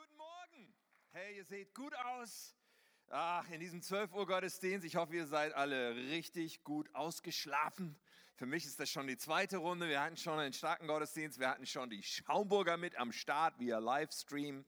guten Morgen. Hey, ihr seht gut aus. Ach, in diesem 12 Uhr Gottesdienst. Ich hoffe, ihr seid alle richtig gut ausgeschlafen. Für mich ist das schon die zweite Runde. Wir hatten schon einen starken Gottesdienst. Wir hatten schon die Schaumburger mit am Start via Livestream.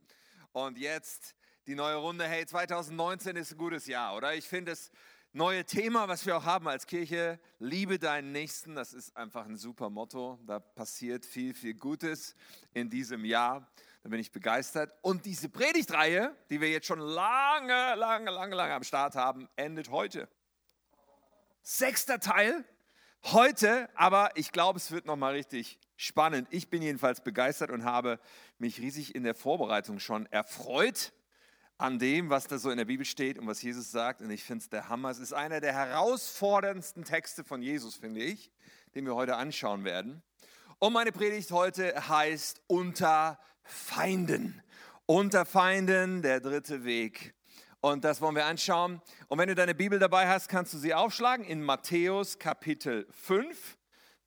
Und jetzt die neue Runde. Hey, 2019 ist ein gutes Jahr, oder? Ich finde es neue Thema, was wir auch haben als Kirche, liebe deinen Nächsten, das ist einfach ein super Motto. Da passiert viel, viel Gutes in diesem Jahr. Da bin ich begeistert. Und diese Predigtreihe, die wir jetzt schon lange, lange, lange, lange am Start haben, endet heute. Sechster Teil heute, aber ich glaube, es wird nochmal richtig spannend. Ich bin jedenfalls begeistert und habe mich riesig in der Vorbereitung schon erfreut an dem, was da so in der Bibel steht und was Jesus sagt. Und ich finde es der Hammer. Es ist einer der herausforderndsten Texte von Jesus, finde ich, den wir heute anschauen werden. Und meine Predigt heute heißt Unter Feinden. Unter Feinden, der dritte Weg. Und das wollen wir anschauen. Und wenn du deine Bibel dabei hast, kannst du sie aufschlagen in Matthäus Kapitel 5.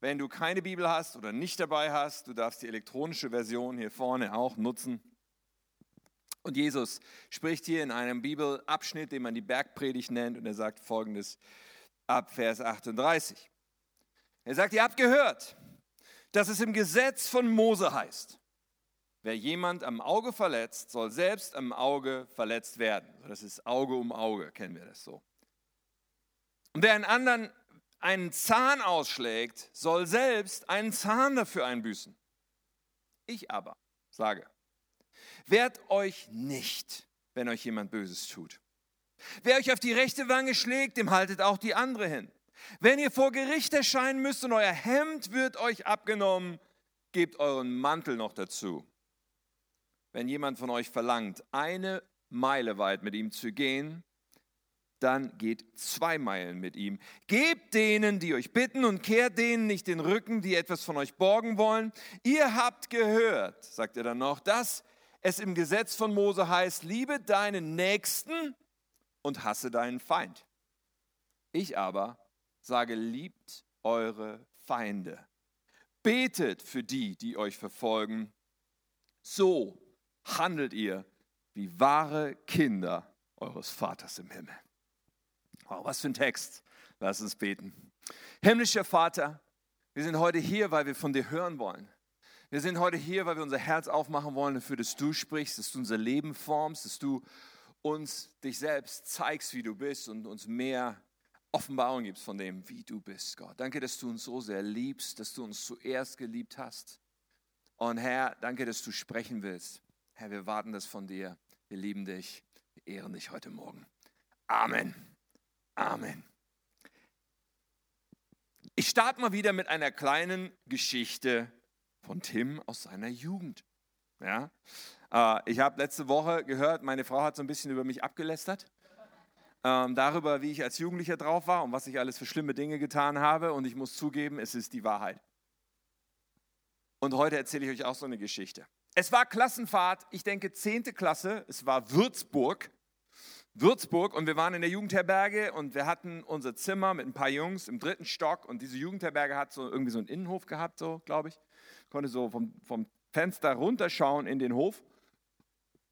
Wenn du keine Bibel hast oder nicht dabei hast, du darfst die elektronische Version hier vorne auch nutzen. Und Jesus spricht hier in einem Bibelabschnitt, den man die Bergpredigt nennt, und er sagt folgendes ab Vers 38. Er sagt, ihr habt gehört, dass es im Gesetz von Mose heißt, wer jemand am Auge verletzt, soll selbst am Auge verletzt werden. Das ist Auge um Auge, kennen wir das so. Und wer einen anderen einen Zahn ausschlägt, soll selbst einen Zahn dafür einbüßen. Ich aber sage, Wehrt euch nicht, wenn euch jemand Böses tut. Wer euch auf die rechte Wange schlägt, dem haltet auch die andere hin. Wenn ihr vor Gericht erscheinen müsst und euer Hemd wird euch abgenommen, gebt euren Mantel noch dazu. Wenn jemand von euch verlangt, eine Meile weit mit ihm zu gehen, dann geht zwei Meilen mit ihm. Gebt denen, die euch bitten, und kehrt denen nicht den Rücken, die etwas von euch borgen wollen. Ihr habt gehört, sagt er dann noch, dass es im Gesetz von Mose heißt, liebe deinen Nächsten und hasse deinen Feind. Ich aber sage, liebt eure Feinde. Betet für die, die euch verfolgen. So handelt ihr wie wahre Kinder eures Vaters im Himmel. Wow, was für ein Text. Lass uns beten. Himmlischer Vater, wir sind heute hier, weil wir von dir hören wollen. Wir sind heute hier, weil wir unser Herz aufmachen wollen dafür, dass du sprichst, dass du unser Leben formst, dass du uns dich selbst zeigst, wie du bist und uns mehr Offenbarung gibst von dem, wie du bist, Gott. Danke, dass du uns so sehr liebst, dass du uns zuerst geliebt hast. Und Herr, danke, dass du sprechen willst. Herr, wir warten das von dir. Wir lieben dich. Wir ehren dich heute Morgen. Amen. Amen. Ich starte mal wieder mit einer kleinen Geschichte von Tim aus seiner Jugend. Ja? Äh, ich habe letzte Woche gehört, meine Frau hat so ein bisschen über mich abgelästert. Ähm, darüber, wie ich als Jugendlicher drauf war und was ich alles für schlimme Dinge getan habe. Und ich muss zugeben, es ist die Wahrheit. Und heute erzähle ich euch auch so eine Geschichte. Es war Klassenfahrt, ich denke 10. Klasse, es war Würzburg. Würzburg und wir waren in der Jugendherberge und wir hatten unser Zimmer mit ein paar Jungs im dritten Stock und diese Jugendherberge hat so irgendwie so einen Innenhof gehabt, so glaube ich konnte so vom, vom Fenster runterschauen in den Hof.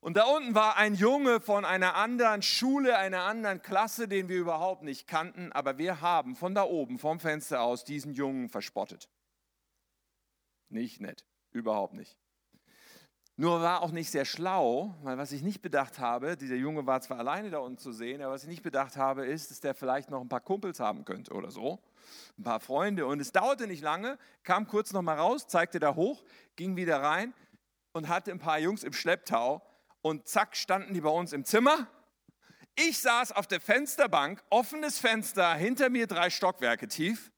Und da unten war ein Junge von einer anderen Schule, einer anderen Klasse, den wir überhaupt nicht kannten, aber wir haben von da oben, vom Fenster aus, diesen Jungen verspottet. Nicht nett, überhaupt nicht. Nur war auch nicht sehr schlau, weil was ich nicht bedacht habe, dieser Junge war zwar alleine da unten zu sehen, aber was ich nicht bedacht habe, ist, dass der vielleicht noch ein paar Kumpels haben könnte oder so, ein paar Freunde. Und es dauerte nicht lange, kam kurz noch mal raus, zeigte da hoch, ging wieder rein und hatte ein paar Jungs im Schlepptau. Und zack, standen die bei uns im Zimmer. Ich saß auf der Fensterbank, offenes Fenster, hinter mir drei Stockwerke tief.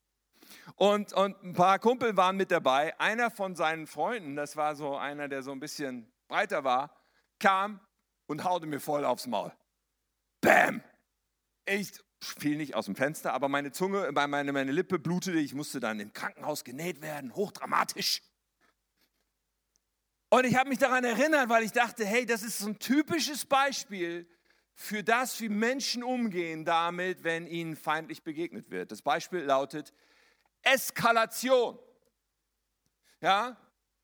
Und, und ein paar Kumpel waren mit dabei. Einer von seinen Freunden, das war so einer, der so ein bisschen breiter war, kam und haute mir voll aufs Maul. Bäm! Ich fiel nicht aus dem Fenster, aber meine Zunge, meine, meine Lippe blutete. Ich musste dann im Krankenhaus genäht werden, hochdramatisch. Und ich habe mich daran erinnert, weil ich dachte, hey, das ist so ein typisches Beispiel für das, wie Menschen umgehen damit, wenn ihnen feindlich begegnet wird. Das Beispiel lautet, Eskalation. Ja,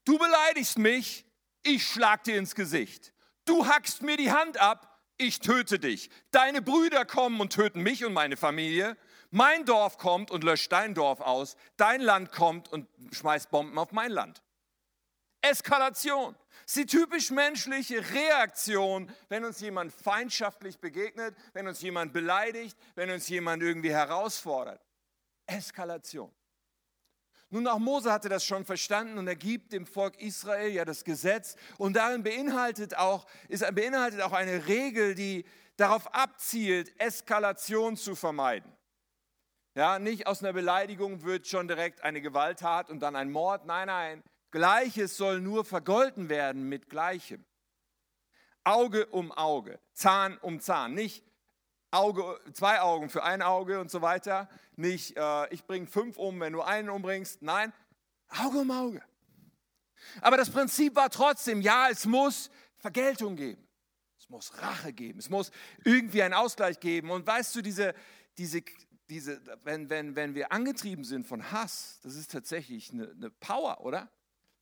du beleidigst mich, ich schlag dir ins Gesicht. Du hackst mir die Hand ab, ich töte dich. Deine Brüder kommen und töten mich und meine Familie. Mein Dorf kommt und löscht dein Dorf aus. Dein Land kommt und schmeißt Bomben auf mein Land. Eskalation. Das ist die typisch menschliche Reaktion, wenn uns jemand feindschaftlich begegnet, wenn uns jemand beleidigt, wenn uns jemand irgendwie herausfordert. Eskalation. Nun, auch Mose hatte das schon verstanden und er gibt dem Volk Israel ja das Gesetz und darin beinhaltet auch, ist, beinhaltet auch eine Regel, die darauf abzielt, Eskalation zu vermeiden. Ja, nicht aus einer Beleidigung wird schon direkt eine Gewalttat und dann ein Mord. Nein, nein. Gleiches soll nur vergolten werden mit Gleichem. Auge um Auge, Zahn um Zahn. Nicht Auge, zwei Augen für ein Auge und so weiter. Nicht, äh, ich bringe fünf um, wenn du einen umbringst. Nein, Auge um Auge. Aber das Prinzip war trotzdem, ja, es muss Vergeltung geben. Es muss Rache geben. Es muss irgendwie einen Ausgleich geben. Und weißt du, diese, diese, diese, wenn, wenn, wenn wir angetrieben sind von Hass, das ist tatsächlich eine, eine Power, oder?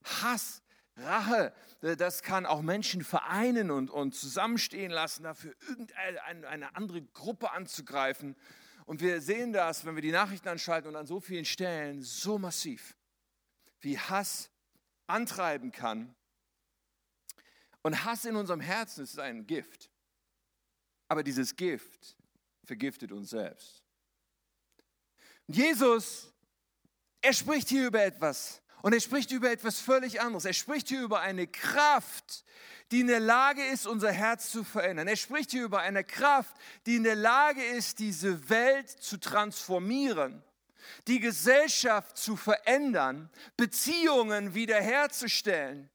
Hass, Rache, das kann auch Menschen vereinen und, und zusammenstehen lassen, dafür irgendeine eine andere Gruppe anzugreifen. Und wir sehen das, wenn wir die Nachrichten anschalten und an so vielen Stellen so massiv, wie Hass antreiben kann. Und Hass in unserem Herzen ist ein Gift. Aber dieses Gift vergiftet uns selbst. Jesus, er spricht hier über etwas. Und er spricht über etwas völlig anderes. Er spricht hier über eine Kraft, die in der Lage ist, unser Herz zu verändern. Er spricht hier über eine Kraft, die in der Lage ist, diese Welt zu transformieren, die Gesellschaft zu verändern, Beziehungen wiederherzustellen.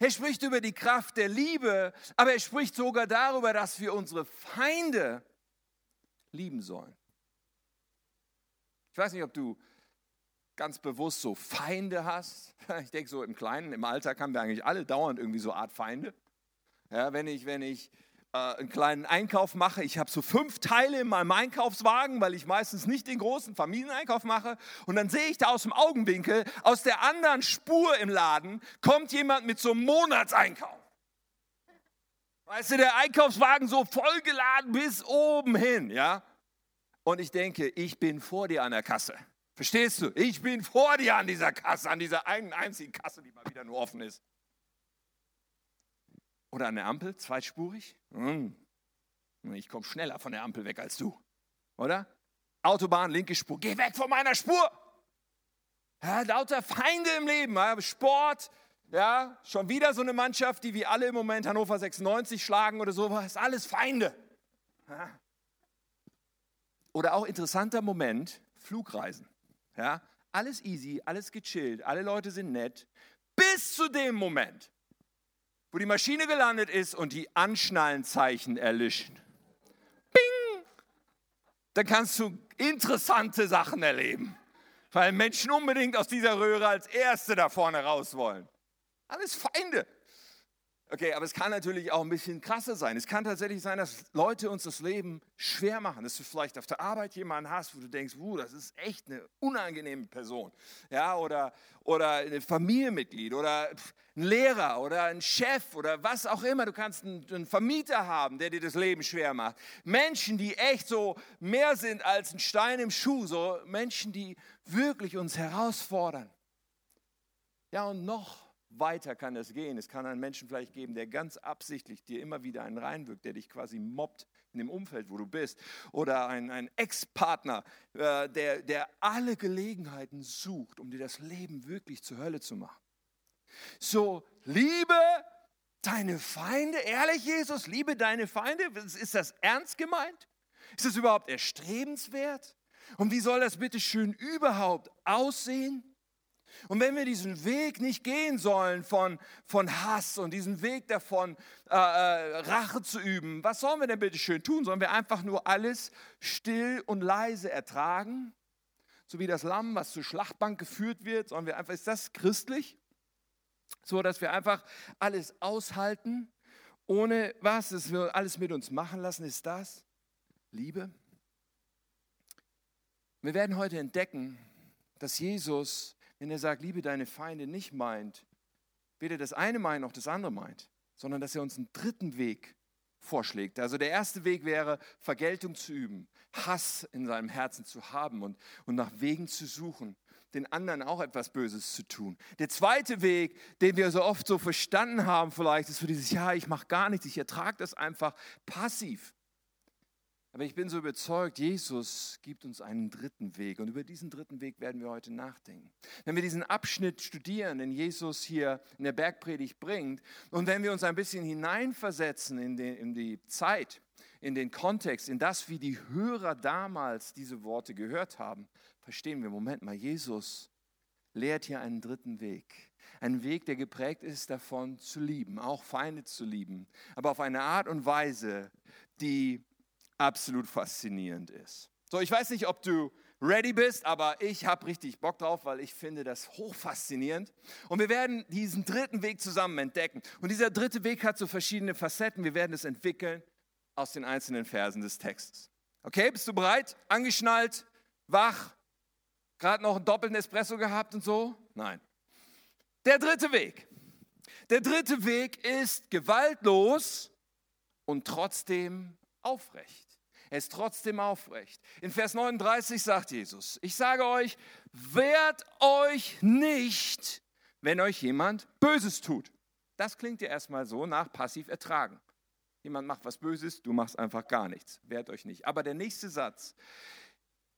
Er spricht über die Kraft der Liebe, aber er spricht sogar darüber, dass wir unsere Feinde lieben sollen. Ich weiß nicht, ob du ganz bewusst so Feinde hast. Ich denke so im Kleinen, im Alltag haben wir eigentlich alle dauernd irgendwie so Art Feinde. Ja, wenn ich, wenn ich äh, einen kleinen Einkauf mache, ich habe so fünf Teile in meinem Einkaufswagen, weil ich meistens nicht den großen Familieneinkauf mache. Und dann sehe ich da aus dem Augenwinkel, aus der anderen Spur im Laden, kommt jemand mit so einem Monatseinkauf. Weißt du, der Einkaufswagen so vollgeladen bis oben hin, ja? Und ich denke, ich bin vor dir an der Kasse. Verstehst du? Ich bin vor dir an dieser Kasse, an dieser einen einzigen Kasse, die mal wieder nur offen ist. Oder an der Ampel, zweitspurig. Hm. Ich komme schneller von der Ampel weg als du. Oder? Autobahn, linke Spur. Geh weg von meiner Spur. Ja, lauter Feinde im Leben. Sport, ja, schon wieder so eine Mannschaft, die wie alle im Moment Hannover 96 schlagen oder sowas. Alles Feinde. Ja. Oder auch interessanter Moment, Flugreisen. Ja, alles easy, alles gechillt, alle Leute sind nett, bis zu dem Moment, wo die Maschine gelandet ist und die Anschnallenzeichen erlischen. Bing! Dann kannst du interessante Sachen erleben, weil Menschen unbedingt aus dieser Röhre als Erste da vorne raus wollen. Alles Feinde. Okay, aber es kann natürlich auch ein bisschen krasser sein. Es kann tatsächlich sein, dass Leute uns das Leben schwer machen, dass du vielleicht auf der Arbeit jemanden hast, wo du denkst, uh, das ist echt eine unangenehme Person. Ja, oder, oder ein Familienmitglied oder ein Lehrer oder ein Chef oder was auch immer. Du kannst einen Vermieter haben, der dir das Leben schwer macht. Menschen, die echt so mehr sind als ein Stein im Schuh, so Menschen, die wirklich uns herausfordern. Ja, und noch weiter kann es gehen. Es kann einen Menschen vielleicht geben, der ganz absichtlich dir immer wieder einen reinwirkt, der dich quasi mobbt in dem Umfeld, wo du bist. Oder ein, ein Ex-Partner, äh, der, der alle Gelegenheiten sucht, um dir das Leben wirklich zur Hölle zu machen. So, liebe deine Feinde, ehrlich Jesus, liebe deine Feinde. Ist das ernst gemeint? Ist das überhaupt erstrebenswert? Und wie soll das bitte schön überhaupt aussehen? Und wenn wir diesen Weg nicht gehen sollen von, von Hass und diesen Weg davon, äh, äh, Rache zu üben, was sollen wir denn bitte schön tun? Sollen wir einfach nur alles still und leise ertragen? So wie das Lamm, was zur Schlachtbank geführt wird, sollen wir einfach, ist das christlich? So, dass wir einfach alles aushalten, ohne was, dass wir alles mit uns machen lassen, ist das Liebe? Wir werden heute entdecken, dass Jesus wenn er sagt, liebe deine Feinde, nicht meint, weder das eine meint noch das andere meint. sondern dass er uns einen dritten Weg vorschlägt. Also der erste Weg wäre, Vergeltung zu üben, Hass in seinem Herzen zu haben und, und nach Wegen zu suchen, den anderen auch etwas Böses zu tun. Der zweite Weg, den wir so oft so verstanden haben vielleicht, ist so dieses, ja, ich mache gar nichts, ich ertrage das einfach passiv. Aber ich bin so überzeugt, Jesus gibt uns einen dritten Weg und über diesen dritten Weg werden wir heute nachdenken. Wenn wir diesen Abschnitt studieren, den Jesus hier in der Bergpredigt bringt und wenn wir uns ein bisschen hineinversetzen in, den, in die Zeit, in den Kontext, in das, wie die Hörer damals diese Worte gehört haben, verstehen wir, Moment mal, Jesus lehrt hier einen dritten Weg. Ein Weg, der geprägt ist davon zu lieben, auch Feinde zu lieben, aber auf eine Art und Weise, die absolut faszinierend ist. So, ich weiß nicht, ob du ready bist, aber ich habe richtig Bock drauf, weil ich finde das hochfaszinierend. Und wir werden diesen dritten Weg zusammen entdecken. Und dieser dritte Weg hat so verschiedene Facetten. Wir werden es entwickeln aus den einzelnen Versen des Textes. Okay, bist du bereit? Angeschnallt, wach, gerade noch einen doppelten Espresso gehabt und so? Nein. Der dritte Weg. Der dritte Weg ist gewaltlos und trotzdem aufrecht. Er ist trotzdem aufrecht. In Vers 39 sagt Jesus, ich sage euch, wehrt euch nicht, wenn euch jemand Böses tut. Das klingt ja erstmal so nach passiv ertragen. Jemand macht was Böses, du machst einfach gar nichts. Wehrt euch nicht. Aber der nächste Satz,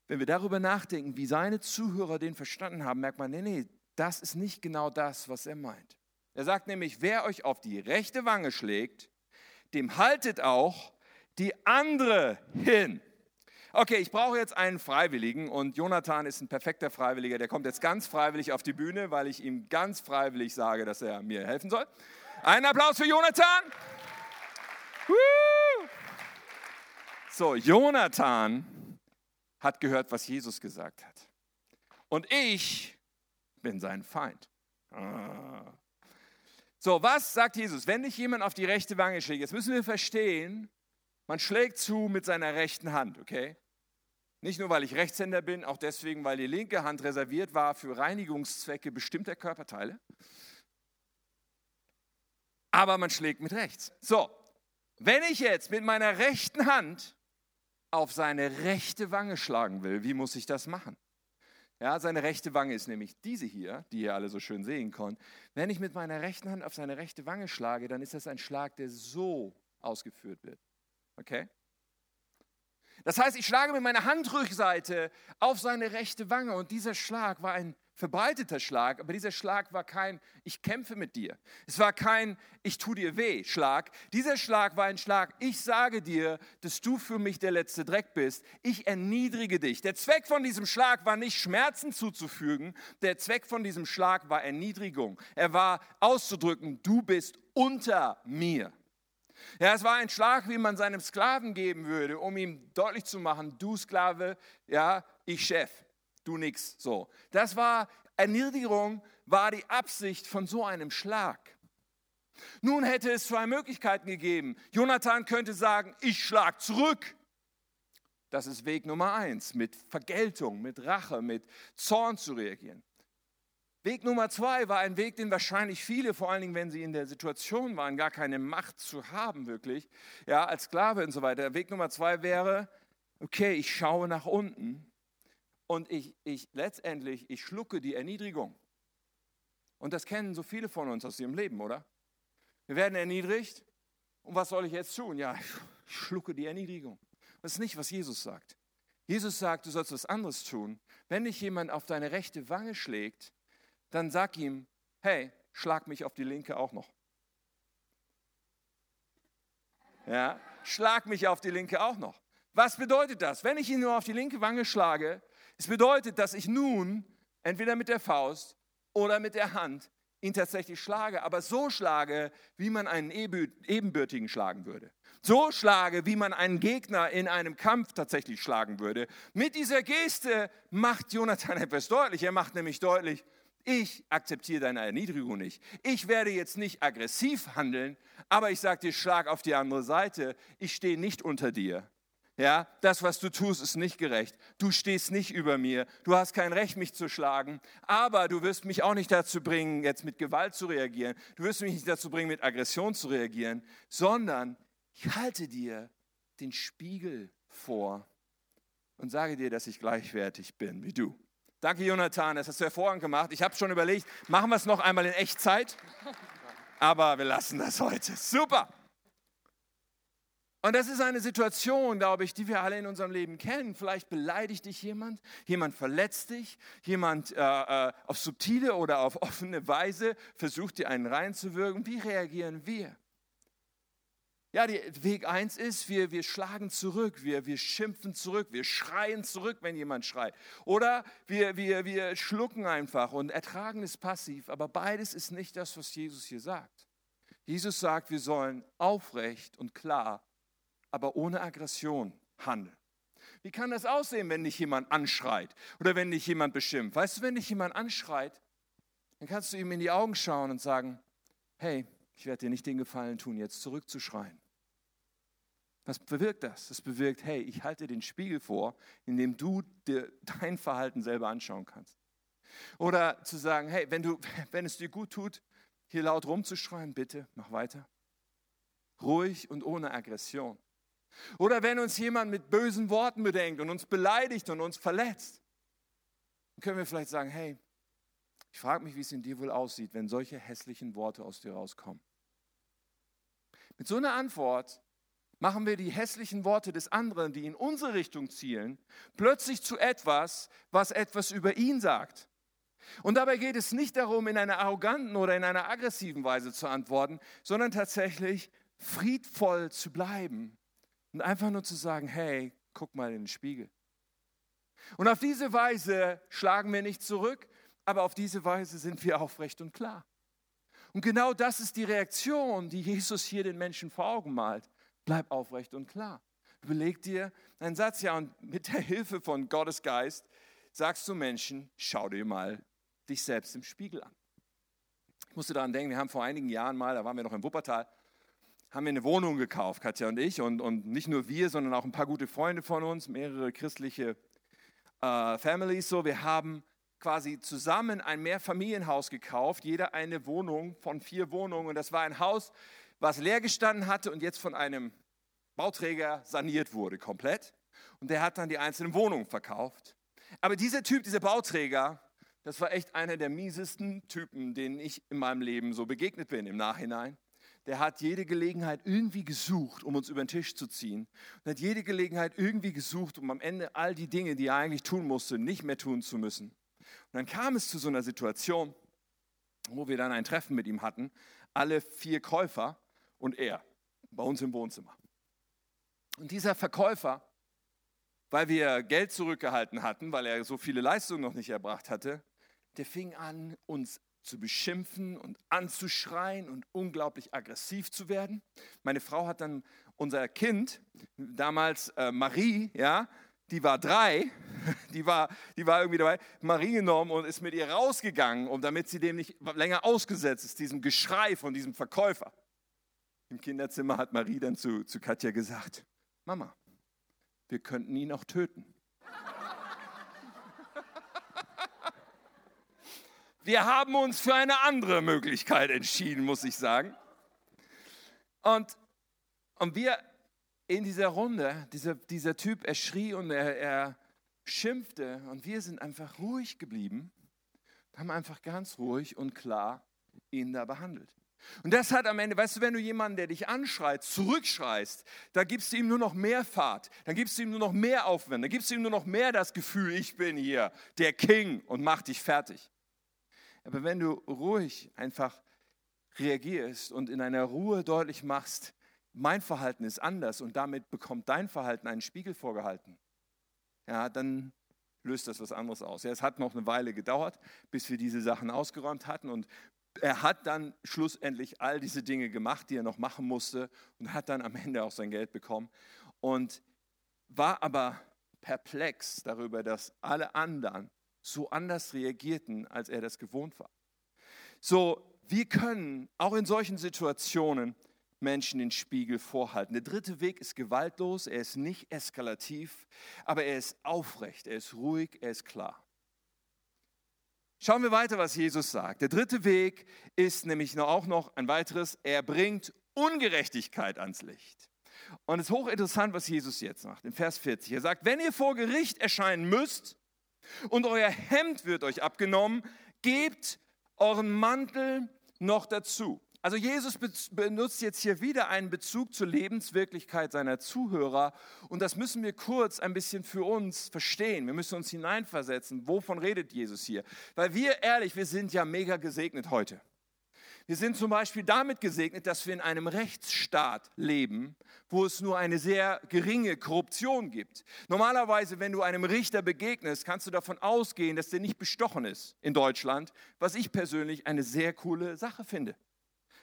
wenn wir darüber nachdenken, wie seine Zuhörer den verstanden haben, merkt man, nee, nee, das ist nicht genau das, was er meint. Er sagt nämlich, wer euch auf die rechte Wange schlägt, dem haltet auch andere hin. Okay, ich brauche jetzt einen Freiwilligen und Jonathan ist ein perfekter Freiwilliger. Der kommt jetzt ganz freiwillig auf die Bühne, weil ich ihm ganz freiwillig sage, dass er mir helfen soll. Einen Applaus für Jonathan. So, Jonathan hat gehört, was Jesus gesagt hat. Und ich bin sein Feind. Ah. So, was sagt Jesus? Wenn dich jemand auf die rechte Wange schlägt, jetzt müssen wir verstehen, man schlägt zu mit seiner rechten Hand, okay? Nicht nur, weil ich Rechtshänder bin, auch deswegen, weil die linke Hand reserviert war für Reinigungszwecke bestimmter Körperteile. Aber man schlägt mit rechts. So, wenn ich jetzt mit meiner rechten Hand auf seine rechte Wange schlagen will, wie muss ich das machen? Ja, seine rechte Wange ist nämlich diese hier, die ihr alle so schön sehen könnt. Wenn ich mit meiner rechten Hand auf seine rechte Wange schlage, dann ist das ein Schlag, der so ausgeführt wird. Okay? Das heißt, ich schlage mit meiner Handrückseite auf seine rechte Wange und dieser Schlag war ein verbreiteter Schlag, aber dieser Schlag war kein Ich kämpfe mit dir. Es war kein Ich tu dir weh Schlag. Dieser Schlag war ein Schlag Ich sage dir, dass du für mich der letzte Dreck bist. Ich erniedrige dich. Der Zweck von diesem Schlag war nicht Schmerzen zuzufügen. Der Zweck von diesem Schlag war Erniedrigung. Er war auszudrücken, du bist unter mir. Ja, es war ein Schlag, wie man seinem Sklaven geben würde, um ihm deutlich zu machen, du Sklave, ja, ich Chef, du nix. So. Das war Erniedrigung, war die Absicht von so einem Schlag. Nun hätte es zwei Möglichkeiten gegeben. Jonathan könnte sagen, ich schlag zurück. Das ist Weg Nummer eins, mit Vergeltung, mit Rache, mit Zorn zu reagieren. Weg Nummer zwei war ein Weg, den wahrscheinlich viele, vor allen Dingen, wenn sie in der Situation waren, gar keine Macht zu haben, wirklich, ja, als Sklave und so weiter. Weg Nummer zwei wäre, okay, ich schaue nach unten und ich, ich letztendlich, ich schlucke die Erniedrigung. Und das kennen so viele von uns aus ihrem Leben, oder? Wir werden erniedrigt und was soll ich jetzt tun? Ja, ich schlucke die Erniedrigung. Das ist nicht, was Jesus sagt. Jesus sagt, du sollst was anderes tun. Wenn dich jemand auf deine rechte Wange schlägt, dann sag ihm, hey, schlag mich auf die linke auch noch. Ja, schlag mich auf die linke auch noch. Was bedeutet das? Wenn ich ihn nur auf die linke Wange schlage, es bedeutet, dass ich nun entweder mit der Faust oder mit der Hand ihn tatsächlich schlage, aber so schlage, wie man einen Ebenbürtigen schlagen würde. So schlage, wie man einen Gegner in einem Kampf tatsächlich schlagen würde. Mit dieser Geste macht Jonathan etwas deutlich. Er macht nämlich deutlich, ich akzeptiere deine Erniedrigung nicht. Ich werde jetzt nicht aggressiv handeln, aber ich sage dir, schlag auf die andere Seite. Ich stehe nicht unter dir. Ja, das, was du tust, ist nicht gerecht. Du stehst nicht über mir. Du hast kein Recht, mich zu schlagen. Aber du wirst mich auch nicht dazu bringen, jetzt mit Gewalt zu reagieren. Du wirst mich nicht dazu bringen, mit Aggression zu reagieren, sondern ich halte dir den Spiegel vor und sage dir, dass ich gleichwertig bin wie du. Danke, Jonathan, das hast du hervorragend gemacht. Ich habe schon überlegt, machen wir es noch einmal in Echtzeit? Aber wir lassen das heute. Super. Und das ist eine Situation, glaube ich, die wir alle in unserem Leben kennen. Vielleicht beleidigt dich jemand, jemand verletzt dich, jemand äh, äh, auf subtile oder auf offene Weise versucht dir einen reinzuwirken. Wie reagieren wir? Ja, die, Weg 1 ist, wir, wir schlagen zurück, wir, wir schimpfen zurück, wir schreien zurück, wenn jemand schreit. Oder wir, wir, wir schlucken einfach und ertragen es passiv. Aber beides ist nicht das, was Jesus hier sagt. Jesus sagt, wir sollen aufrecht und klar, aber ohne Aggression handeln. Wie kann das aussehen, wenn dich jemand anschreit oder wenn dich jemand beschimpft? Weißt du, wenn dich jemand anschreit, dann kannst du ihm in die Augen schauen und sagen, hey, ich werde dir nicht den Gefallen tun, jetzt zurückzuschreien. Was bewirkt das? Das bewirkt, hey, ich halte den Spiegel vor, in dem du dir dein Verhalten selber anschauen kannst. Oder zu sagen, hey, wenn, du, wenn es dir gut tut, hier laut rumzuschreien, bitte, mach weiter. Ruhig und ohne Aggression. Oder wenn uns jemand mit bösen Worten bedenkt und uns beleidigt und uns verletzt, können wir vielleicht sagen, hey, ich frage mich, wie es in dir wohl aussieht, wenn solche hässlichen Worte aus dir rauskommen. Mit so einer Antwort machen wir die hässlichen Worte des anderen, die in unsere Richtung zielen, plötzlich zu etwas, was etwas über ihn sagt. Und dabei geht es nicht darum, in einer arroganten oder in einer aggressiven Weise zu antworten, sondern tatsächlich friedvoll zu bleiben und einfach nur zu sagen, hey, guck mal in den Spiegel. Und auf diese Weise schlagen wir nicht zurück, aber auf diese Weise sind wir aufrecht und klar. Und genau das ist die Reaktion, die Jesus hier den Menschen vor Augen malt. Bleib aufrecht und klar. Überleg dir einen Satz, ja, und mit der Hilfe von Gottes Geist sagst du Menschen, schau dir mal dich selbst im Spiegel an. Ich musste daran denken, wir haben vor einigen Jahren mal, da waren wir noch in Wuppertal, haben wir eine Wohnung gekauft, Katja und ich, und, und nicht nur wir, sondern auch ein paar gute Freunde von uns, mehrere christliche äh, Families. So, wir haben quasi zusammen ein Mehrfamilienhaus gekauft, jeder eine Wohnung von vier Wohnungen. Und das war ein Haus, was leer gestanden hatte und jetzt von einem Bauträger saniert wurde komplett. Und der hat dann die einzelnen Wohnungen verkauft. Aber dieser Typ, dieser Bauträger, das war echt einer der miesesten Typen, denen ich in meinem Leben so begegnet bin im Nachhinein. Der hat jede Gelegenheit irgendwie gesucht, um uns über den Tisch zu ziehen. Und hat jede Gelegenheit irgendwie gesucht, um am Ende all die Dinge, die er eigentlich tun musste, nicht mehr tun zu müssen. Und dann kam es zu so einer Situation, wo wir dann ein Treffen mit ihm hatten, alle vier Käufer und er bei uns im Wohnzimmer. Und dieser Verkäufer, weil wir Geld zurückgehalten hatten, weil er so viele Leistungen noch nicht erbracht hatte, der fing an, uns zu beschimpfen und anzuschreien und unglaublich aggressiv zu werden. Meine Frau hat dann unser Kind, damals äh, Marie, ja, die war drei, die war, die war irgendwie dabei, Marie genommen und ist mit ihr rausgegangen, um, damit sie dem nicht länger ausgesetzt ist, diesem Geschrei von diesem Verkäufer. Im Kinderzimmer hat Marie dann zu, zu Katja gesagt, Mama, wir könnten ihn auch töten. Wir haben uns für eine andere Möglichkeit entschieden, muss ich sagen. Und, und wir in dieser Runde, dieser, dieser Typ, er schrie und er, er schimpfte und wir sind einfach ruhig geblieben, haben einfach ganz ruhig und klar ihn da behandelt. Und das hat am Ende, weißt du, wenn du jemanden, der dich anschreit, zurückschreist, da gibst du ihm nur noch mehr Fahrt, dann gibst du ihm nur noch mehr Aufwand, dann gibst du ihm nur noch mehr das Gefühl, ich bin hier der King und mach dich fertig. Aber wenn du ruhig einfach reagierst und in einer Ruhe deutlich machst, mein Verhalten ist anders und damit bekommt dein Verhalten einen Spiegel vorgehalten, ja, dann löst das was anderes aus. Ja, es hat noch eine Weile gedauert, bis wir diese Sachen ausgeräumt hatten und er hat dann schlussendlich all diese Dinge gemacht, die er noch machen musste und hat dann am Ende auch sein Geld bekommen und war aber perplex darüber, dass alle anderen so anders reagierten, als er das gewohnt war. So, wir können auch in solchen Situationen Menschen den Spiegel vorhalten. Der dritte Weg ist gewaltlos, er ist nicht eskalativ, aber er ist aufrecht, er ist ruhig, er ist klar. Schauen wir weiter, was Jesus sagt. Der dritte Weg ist nämlich auch noch ein weiteres, er bringt Ungerechtigkeit ans Licht. Und es ist hochinteressant, was Jesus jetzt macht. In Vers 40. Er sagt, wenn ihr vor Gericht erscheinen müsst und euer Hemd wird euch abgenommen, gebt euren Mantel noch dazu. Also Jesus benutzt jetzt hier wieder einen Bezug zur Lebenswirklichkeit seiner Zuhörer und das müssen wir kurz ein bisschen für uns verstehen. Wir müssen uns hineinversetzen, wovon redet Jesus hier? Weil wir ehrlich, wir sind ja mega gesegnet heute. Wir sind zum Beispiel damit gesegnet, dass wir in einem Rechtsstaat leben, wo es nur eine sehr geringe Korruption gibt. Normalerweise, wenn du einem Richter begegnest, kannst du davon ausgehen, dass der nicht bestochen ist in Deutschland, was ich persönlich eine sehr coole Sache finde.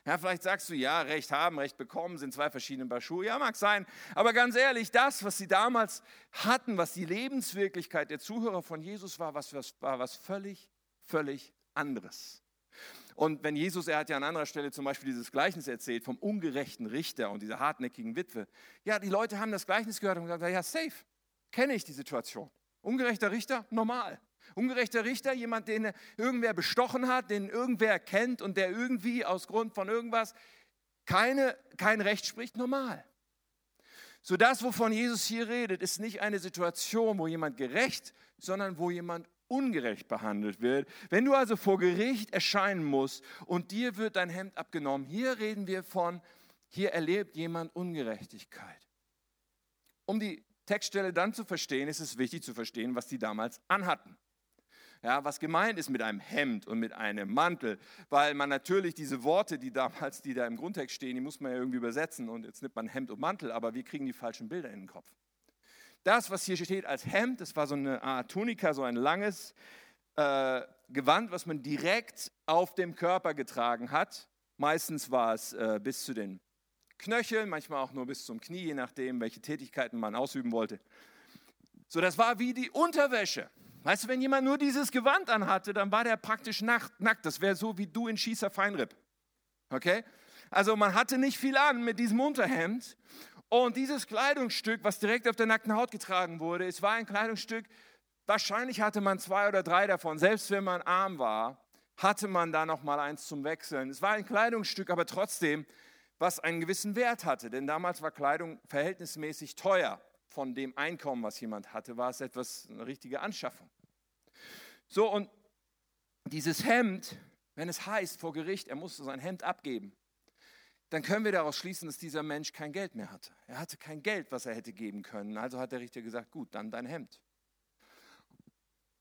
Ja, vielleicht sagst du, ja, Recht haben, Recht bekommen sind zwei verschiedene Paar. Ja, mag sein. Aber ganz ehrlich, das, was sie damals hatten, was die Lebenswirklichkeit der Zuhörer von Jesus war, was, war was völlig, völlig anderes. Und wenn Jesus, er hat ja an anderer Stelle zum Beispiel dieses Gleichnis erzählt vom ungerechten Richter und dieser hartnäckigen Witwe. Ja, die Leute haben das Gleichnis gehört und gesagt, ja, safe, kenne ich die Situation. Ungerechter Richter, normal. Ungerechter Richter, jemand, den irgendwer bestochen hat, den irgendwer kennt und der irgendwie aus Grund von irgendwas keine, kein Recht spricht, normal. So das, wovon Jesus hier redet, ist nicht eine Situation, wo jemand gerecht, sondern wo jemand ungerecht behandelt wird. Wenn du also vor Gericht erscheinen musst und dir wird dein Hemd abgenommen, hier reden wir von, hier erlebt jemand Ungerechtigkeit. Um die Textstelle dann zu verstehen, ist es wichtig zu verstehen, was die damals anhatten. Ja, was gemeint ist mit einem Hemd und mit einem Mantel, weil man natürlich diese Worte, die damals, die da im Grundtext stehen, die muss man ja irgendwie übersetzen und jetzt nimmt man Hemd und Mantel, aber wir kriegen die falschen Bilder in den Kopf. Das, was hier steht als Hemd, das war so eine Art Tunika, so ein langes äh, Gewand, was man direkt auf dem Körper getragen hat. Meistens war es äh, bis zu den Knöcheln, manchmal auch nur bis zum Knie, je nachdem, welche Tätigkeiten man ausüben wollte. So, das war wie die Unterwäsche. Weißt du, wenn jemand nur dieses Gewand anhatte, dann war der praktisch nackt. Das wäre so wie du in Schießer Feinripp. Okay? Also man hatte nicht viel an mit diesem Unterhemd und dieses Kleidungsstück, was direkt auf der nackten Haut getragen wurde, es war ein Kleidungsstück, wahrscheinlich hatte man zwei oder drei davon, selbst wenn man arm war, hatte man da noch mal eins zum Wechseln. Es war ein Kleidungsstück, aber trotzdem, was einen gewissen Wert hatte, denn damals war Kleidung verhältnismäßig teuer. Von dem Einkommen, was jemand hatte, war es etwas eine richtige Anschaffung. So und dieses Hemd, wenn es heißt vor Gericht, er musste sein Hemd abgeben, dann können wir daraus schließen, dass dieser Mensch kein Geld mehr hatte. Er hatte kein Geld, was er hätte geben können. Also hat der Richter gesagt, gut, dann dein Hemd.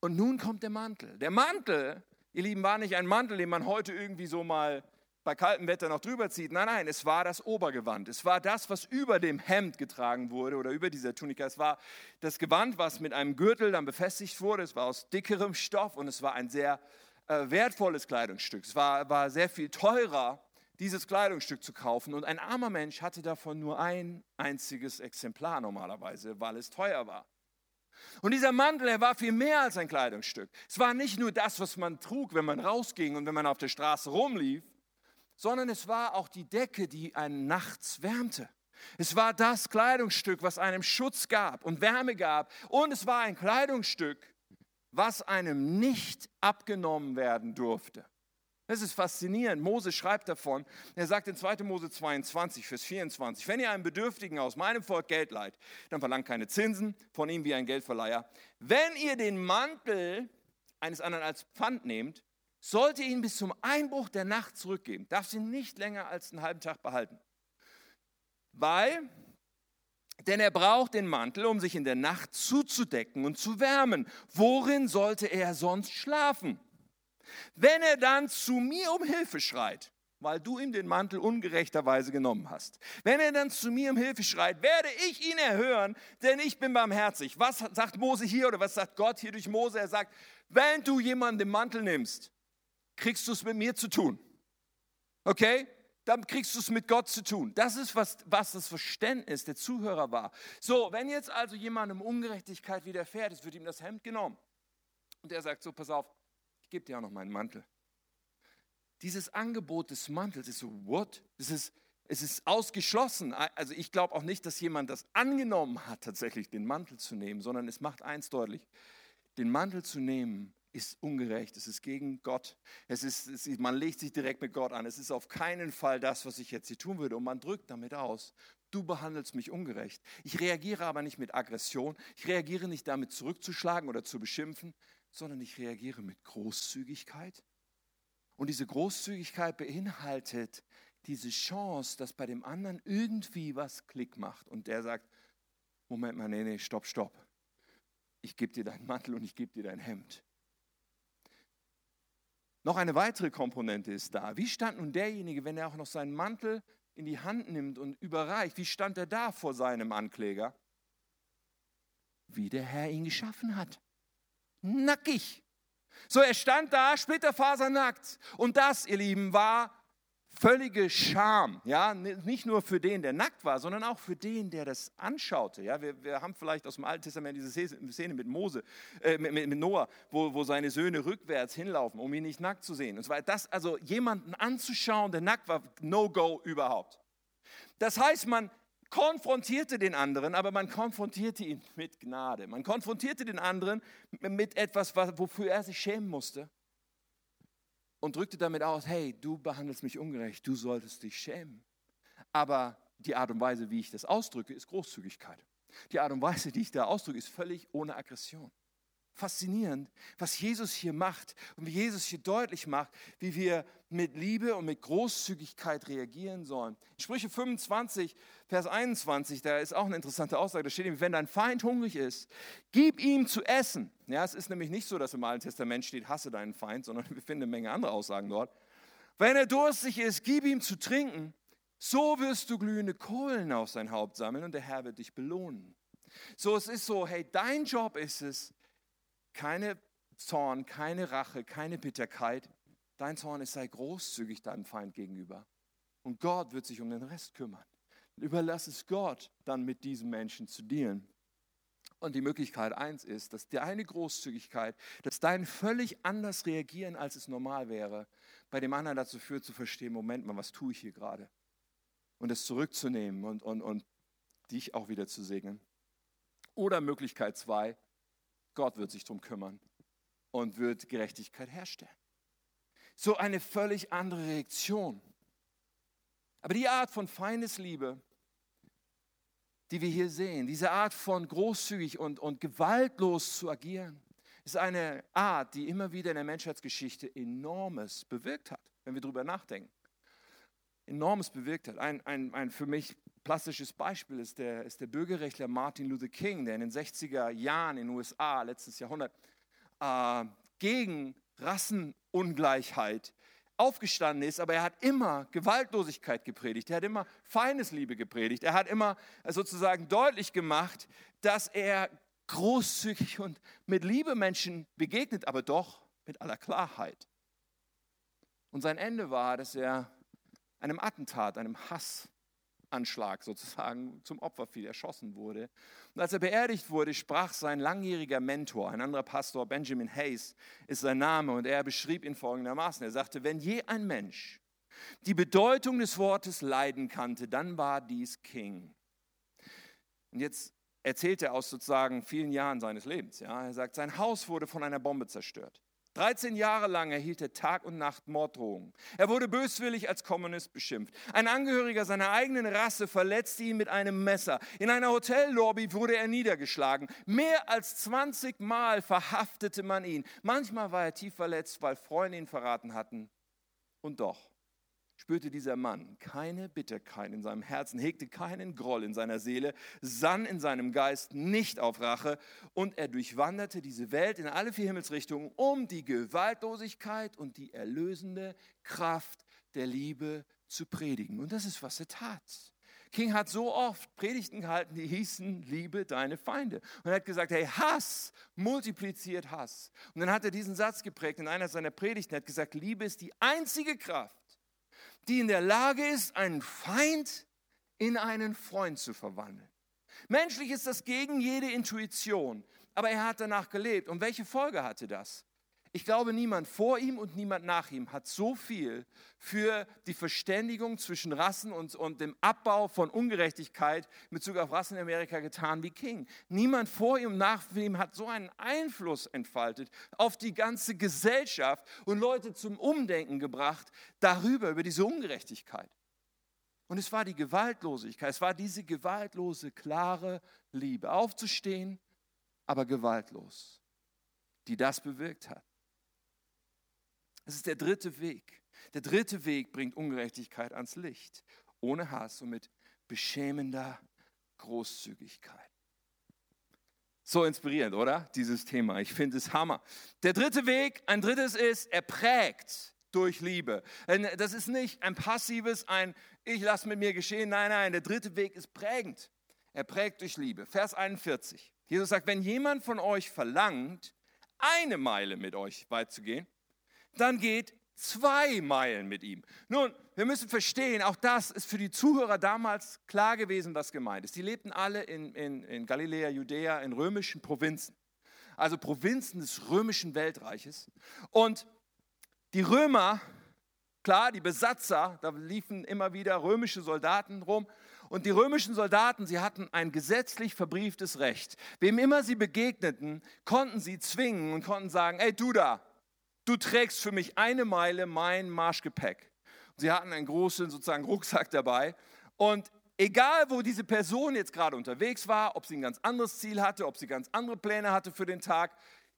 Und nun kommt der Mantel. Der Mantel, ihr Lieben, war nicht ein Mantel, den man heute irgendwie so mal bei kaltem Wetter noch drüber zieht. Nein, nein, es war das Obergewand. Es war das, was über dem Hemd getragen wurde oder über dieser Tunika. Es war das Gewand, was mit einem Gürtel dann befestigt wurde. Es war aus dickerem Stoff und es war ein sehr äh, wertvolles Kleidungsstück. Es war, war sehr viel teurer dieses Kleidungsstück zu kaufen. Und ein armer Mensch hatte davon nur ein einziges Exemplar normalerweise, weil es teuer war. Und dieser Mantel, er war viel mehr als ein Kleidungsstück. Es war nicht nur das, was man trug, wenn man rausging und wenn man auf der Straße rumlief, sondern es war auch die Decke, die einen nachts wärmte. Es war das Kleidungsstück, was einem Schutz gab und Wärme gab. Und es war ein Kleidungsstück, was einem nicht abgenommen werden durfte. Das ist faszinierend. Mose schreibt davon, er sagt in 2. Mose 22, Vers 24, wenn ihr einem Bedürftigen aus meinem Volk Geld leiht, dann verlangt keine Zinsen von ihm wie ein Geldverleiher. Wenn ihr den Mantel eines anderen als Pfand nehmt, sollt ihr ihn bis zum Einbruch der Nacht zurückgeben. Darf sie nicht länger als einen halben Tag behalten. Weil, denn er braucht den Mantel, um sich in der Nacht zuzudecken und zu wärmen. Worin sollte er sonst schlafen? Wenn er dann zu mir um Hilfe schreit, weil du ihm den Mantel ungerechterweise genommen hast. Wenn er dann zu mir um Hilfe schreit, werde ich ihn erhören, denn ich bin barmherzig. Was sagt Mose hier oder was sagt Gott hier durch Mose? Er sagt, wenn du jemanden den Mantel nimmst, kriegst du es mit mir zu tun. Okay? Dann kriegst du es mit Gott zu tun. Das ist, was, was das Verständnis der Zuhörer war. So, wenn jetzt also jemandem Ungerechtigkeit widerfährt, es wird ihm das Hemd genommen. Und er sagt so, pass auf, gebe dir auch noch meinen Mantel. Dieses Angebot des Mantels ist so, what? Das ist, Es ist ausgeschlossen. Also ich glaube auch nicht, dass jemand das angenommen hat, tatsächlich den Mantel zu nehmen, sondern es macht eins deutlich. Den Mantel zu nehmen ist ungerecht, es ist gegen Gott. Es ist, es ist, man legt sich direkt mit Gott an. Es ist auf keinen Fall das, was ich jetzt hier tun würde. Und man drückt damit aus, du behandelst mich ungerecht. Ich reagiere aber nicht mit Aggression. Ich reagiere nicht damit zurückzuschlagen oder zu beschimpfen, sondern ich reagiere mit Großzügigkeit. Und diese Großzügigkeit beinhaltet diese Chance, dass bei dem anderen irgendwie was Klick macht. Und der sagt, Moment mal, nee, nee, stopp, stopp. Ich gebe dir deinen Mantel und ich gebe dir dein Hemd. Noch eine weitere Komponente ist da. Wie stand nun derjenige, wenn er auch noch seinen Mantel in die Hand nimmt und überreicht, wie stand er da vor seinem Ankläger? Wie der Herr ihn geschaffen hat. Nackig. So, er stand da, splitterfasernackt. Und das, ihr Lieben, war völlige Scham, ja, nicht nur für den, der nackt war, sondern auch für den, der das anschaute. Ja, wir, wir haben vielleicht aus dem Alten Testament diese Szene mit Mose, äh, mit, mit, Noah, wo, wo seine Söhne rückwärts hinlaufen, um ihn nicht nackt zu sehen. Und zwar das, also jemanden anzuschauen, der nackt war, no go überhaupt. Das heißt, man konfrontierte den anderen, aber man konfrontierte ihn mit Gnade. Man konfrontierte den anderen mit etwas, wofür er sich schämen musste und drückte damit aus, hey, du behandelst mich ungerecht, du solltest dich schämen. Aber die Art und Weise, wie ich das ausdrücke, ist Großzügigkeit. Die Art und Weise, die ich da ausdrücke, ist völlig ohne Aggression faszinierend, was Jesus hier macht und wie Jesus hier deutlich macht, wie wir mit Liebe und mit Großzügigkeit reagieren sollen. Sprüche 25, Vers 21, da ist auch eine interessante Aussage. Da steht nämlich, wenn dein Feind hungrig ist, gib ihm zu essen. Ja, es ist nämlich nicht so, dass im Alten Testament steht, hasse deinen Feind, sondern wir finden eine Menge andere Aussagen dort. Wenn er durstig ist, gib ihm zu trinken. So wirst du glühende Kohlen auf sein Haupt sammeln und der Herr wird dich belohnen. So, es ist so, hey, dein Job ist es, keine Zorn, keine Rache, keine Bitterkeit. Dein Zorn ist, sei großzügig deinem Feind gegenüber. Und Gott wird sich um den Rest kümmern. Überlass es Gott, dann mit diesem Menschen zu dealen. Und die Möglichkeit eins ist, dass deine Großzügigkeit, dass dein völlig anders reagieren, als es normal wäre, bei dem anderen dazu führt, zu verstehen, Moment mal, was tue ich hier gerade? Und es zurückzunehmen und, und, und dich auch wieder zu segnen. Oder Möglichkeit zwei, Gott wird sich darum kümmern und wird Gerechtigkeit herstellen. So eine völlig andere Reaktion. Aber die Art von Feindesliebe, die wir hier sehen, diese Art von großzügig und, und gewaltlos zu agieren, ist eine Art, die immer wieder in der Menschheitsgeschichte enormes bewirkt hat, wenn wir darüber nachdenken. Enormes bewirkt hat. Ein, ein, ein für mich plastisches Beispiel ist der, ist der Bürgerrechtler Martin Luther King, der in den 60er Jahren in den USA, letztes Jahrhundert, äh, gegen Rassenungleichheit aufgestanden ist, aber er hat immer Gewaltlosigkeit gepredigt, er hat immer Feindesliebe gepredigt, er hat immer sozusagen deutlich gemacht, dass er großzügig und mit Liebe Menschen begegnet, aber doch mit aller Klarheit. Und sein Ende war, dass er einem Attentat, einem Hass Anschlag sozusagen zum Opfer fiel, erschossen wurde. Und als er beerdigt wurde, sprach sein langjähriger Mentor, ein anderer Pastor, Benjamin Hayes ist sein Name, und er beschrieb ihn folgendermaßen. Er sagte, wenn je ein Mensch die Bedeutung des Wortes Leiden kannte, dann war dies King. Und jetzt erzählt er aus sozusagen vielen Jahren seines Lebens. Ja. Er sagt, sein Haus wurde von einer Bombe zerstört. 13 Jahre lang erhielt er Tag und Nacht Morddrohungen. Er wurde böswillig als Kommunist beschimpft. Ein Angehöriger seiner eigenen Rasse verletzte ihn mit einem Messer. In einer Hotellobby wurde er niedergeschlagen. Mehr als 20 Mal verhaftete man ihn. Manchmal war er tief verletzt, weil Freunde ihn verraten hatten. Und doch, spürte dieser Mann keine Bitterkeit in seinem Herzen, hegte keinen Groll in seiner Seele, sann in seinem Geist nicht auf Rache und er durchwanderte diese Welt in alle vier Himmelsrichtungen, um die Gewaltlosigkeit und die erlösende Kraft der Liebe zu predigen. Und das ist, was er tat. King hat so oft Predigten gehalten, die hießen, liebe deine Feinde. Und er hat gesagt, hey, Hass multipliziert Hass. Und dann hat er diesen Satz geprägt in einer seiner Predigten, er hat gesagt, Liebe ist die einzige Kraft, die in der Lage ist, einen Feind in einen Freund zu verwandeln. Menschlich ist das gegen jede Intuition, aber er hat danach gelebt. Und welche Folge hatte das? Ich glaube, niemand vor ihm und niemand nach ihm hat so viel für die Verständigung zwischen Rassen und, und dem Abbau von Ungerechtigkeit in Bezug auf Rassen in Amerika getan wie King. Niemand vor ihm und nach ihm hat so einen Einfluss entfaltet auf die ganze Gesellschaft und Leute zum Umdenken gebracht darüber, über diese Ungerechtigkeit. Und es war die Gewaltlosigkeit, es war diese gewaltlose, klare Liebe, aufzustehen, aber gewaltlos, die das bewirkt hat. Das ist der dritte Weg. Der dritte Weg bringt Ungerechtigkeit ans Licht, ohne Hass und mit beschämender Großzügigkeit. So inspirierend, oder? Dieses Thema. Ich finde es Hammer. Der dritte Weg, ein drittes ist, er prägt durch Liebe. Das ist nicht ein passives, ein Ich lasse mit mir geschehen. Nein, nein, der dritte Weg ist prägend. Er prägt durch Liebe. Vers 41. Jesus sagt, wenn jemand von euch verlangt, eine Meile mit euch weit zu gehen, dann geht zwei Meilen mit ihm. Nun, wir müssen verstehen, auch das ist für die Zuhörer damals klar gewesen, was gemeint ist. Die lebten alle in, in, in Galiläa, Judäa, in römischen Provinzen. Also Provinzen des römischen Weltreiches. Und die Römer, klar, die Besatzer, da liefen immer wieder römische Soldaten rum. Und die römischen Soldaten, sie hatten ein gesetzlich verbrieftes Recht. Wem immer sie begegneten, konnten sie zwingen und konnten sagen, ey du da, du trägst für mich eine Meile mein Marschgepäck. Sie hatten einen großen sozusagen Rucksack dabei und egal wo diese Person jetzt gerade unterwegs war, ob sie ein ganz anderes Ziel hatte, ob sie ganz andere Pläne hatte für den Tag,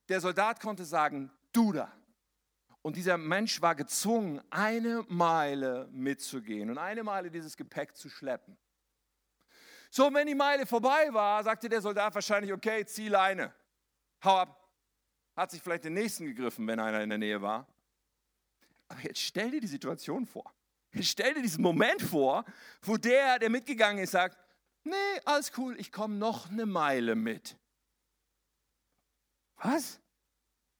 der Soldat konnte sagen, du da. Und dieser Mensch war gezwungen, eine Meile mitzugehen und eine Meile dieses Gepäck zu schleppen. So, wenn die Meile vorbei war, sagte der Soldat wahrscheinlich, okay, zieh Leine, hau ab hat sich vielleicht den nächsten gegriffen, wenn einer in der Nähe war. Aber jetzt stell dir die Situation vor. Jetzt stell dir diesen Moment vor, wo der, der mitgegangen ist, sagt, nee, alles cool, ich komme noch eine Meile mit. Was?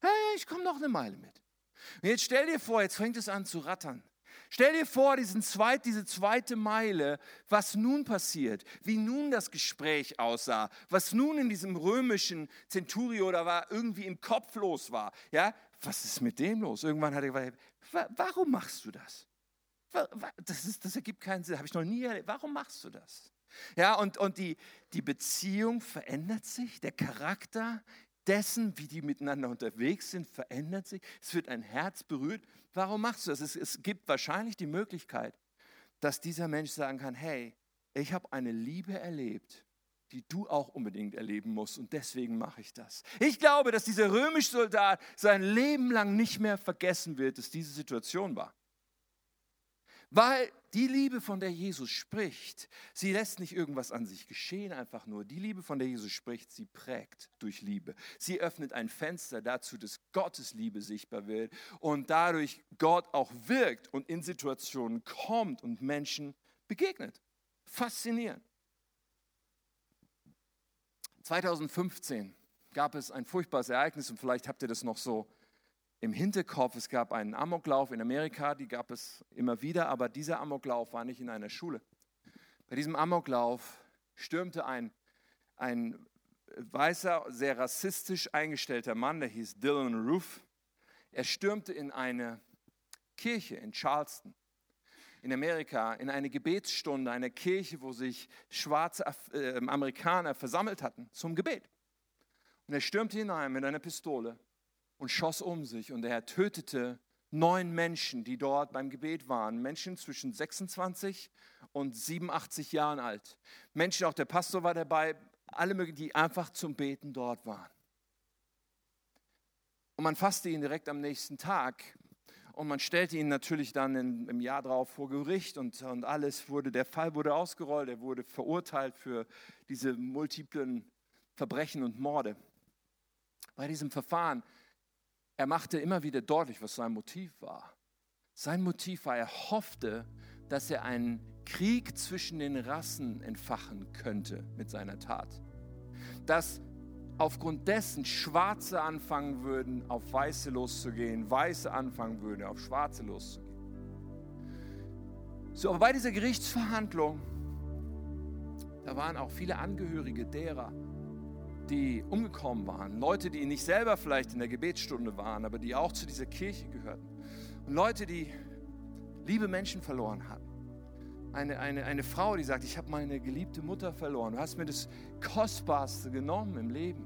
Hey, ich komme noch eine Meile mit. Und jetzt stell dir vor, jetzt fängt es an zu rattern. Stell dir vor, diesen zweit, diese zweite Meile, was nun passiert, wie nun das Gespräch aussah, was nun in diesem römischen Centurio da war, irgendwie im Kopf los war. Ja, was ist mit dem los? Irgendwann hat er gesagt, warum machst du das? Das, ist, das ergibt keinen Sinn, habe ich noch nie erlebt. Warum machst du das? Ja, und, und die, die Beziehung verändert sich, der Charakter dessen, wie die miteinander unterwegs sind, verändert sich. Es wird ein Herz berührt. Warum machst du das? Es, es gibt wahrscheinlich die Möglichkeit, dass dieser Mensch sagen kann, hey, ich habe eine Liebe erlebt, die du auch unbedingt erleben musst und deswegen mache ich das. Ich glaube, dass dieser römische Soldat sein Leben lang nicht mehr vergessen wird, dass diese Situation war. Weil die Liebe, von der Jesus spricht, sie lässt nicht irgendwas an sich geschehen, einfach nur. Die Liebe, von der Jesus spricht, sie prägt durch Liebe. Sie öffnet ein Fenster dazu, dass Gottes Liebe sichtbar wird und dadurch Gott auch wirkt und in Situationen kommt und Menschen begegnet. Faszinierend. 2015 gab es ein furchtbares Ereignis und vielleicht habt ihr das noch so im Hinterkopf, es gab einen Amoklauf in Amerika, die gab es immer wieder, aber dieser Amoklauf war nicht in einer Schule. Bei diesem Amoklauf stürmte ein, ein weißer, sehr rassistisch eingestellter Mann, der hieß Dylan Roof. Er stürmte in eine Kirche in Charleston, in Amerika, in eine Gebetsstunde, eine Kirche, wo sich schwarze äh, Amerikaner versammelt hatten zum Gebet. Und er stürmte hinein mit einer Pistole und schoss um sich und er tötete neun Menschen, die dort beim Gebet waren. Menschen zwischen 26 und 87 Jahren alt. Menschen, auch der Pastor war dabei, alle, die einfach zum Beten dort waren. Und man fasste ihn direkt am nächsten Tag und man stellte ihn natürlich dann in, im Jahr darauf vor Gericht und, und alles wurde, der Fall wurde ausgerollt, er wurde verurteilt für diese multiplen Verbrechen und Morde. Bei diesem Verfahren er machte immer wieder deutlich, was sein Motiv war. Sein Motiv war, er hoffte, dass er einen Krieg zwischen den Rassen entfachen könnte mit seiner Tat. Dass aufgrund dessen Schwarze anfangen würden, auf Weiße loszugehen, Weiße anfangen würden, auf Schwarze loszugehen. So, aber bei dieser Gerichtsverhandlung, da waren auch viele Angehörige derer, die umgekommen waren, Leute, die nicht selber vielleicht in der Gebetsstunde waren, aber die auch zu dieser Kirche gehörten. Und Leute, die liebe Menschen verloren hatten. Eine, eine, eine Frau, die sagt, ich habe meine geliebte Mutter verloren. Du hast mir das Kostbarste genommen im Leben.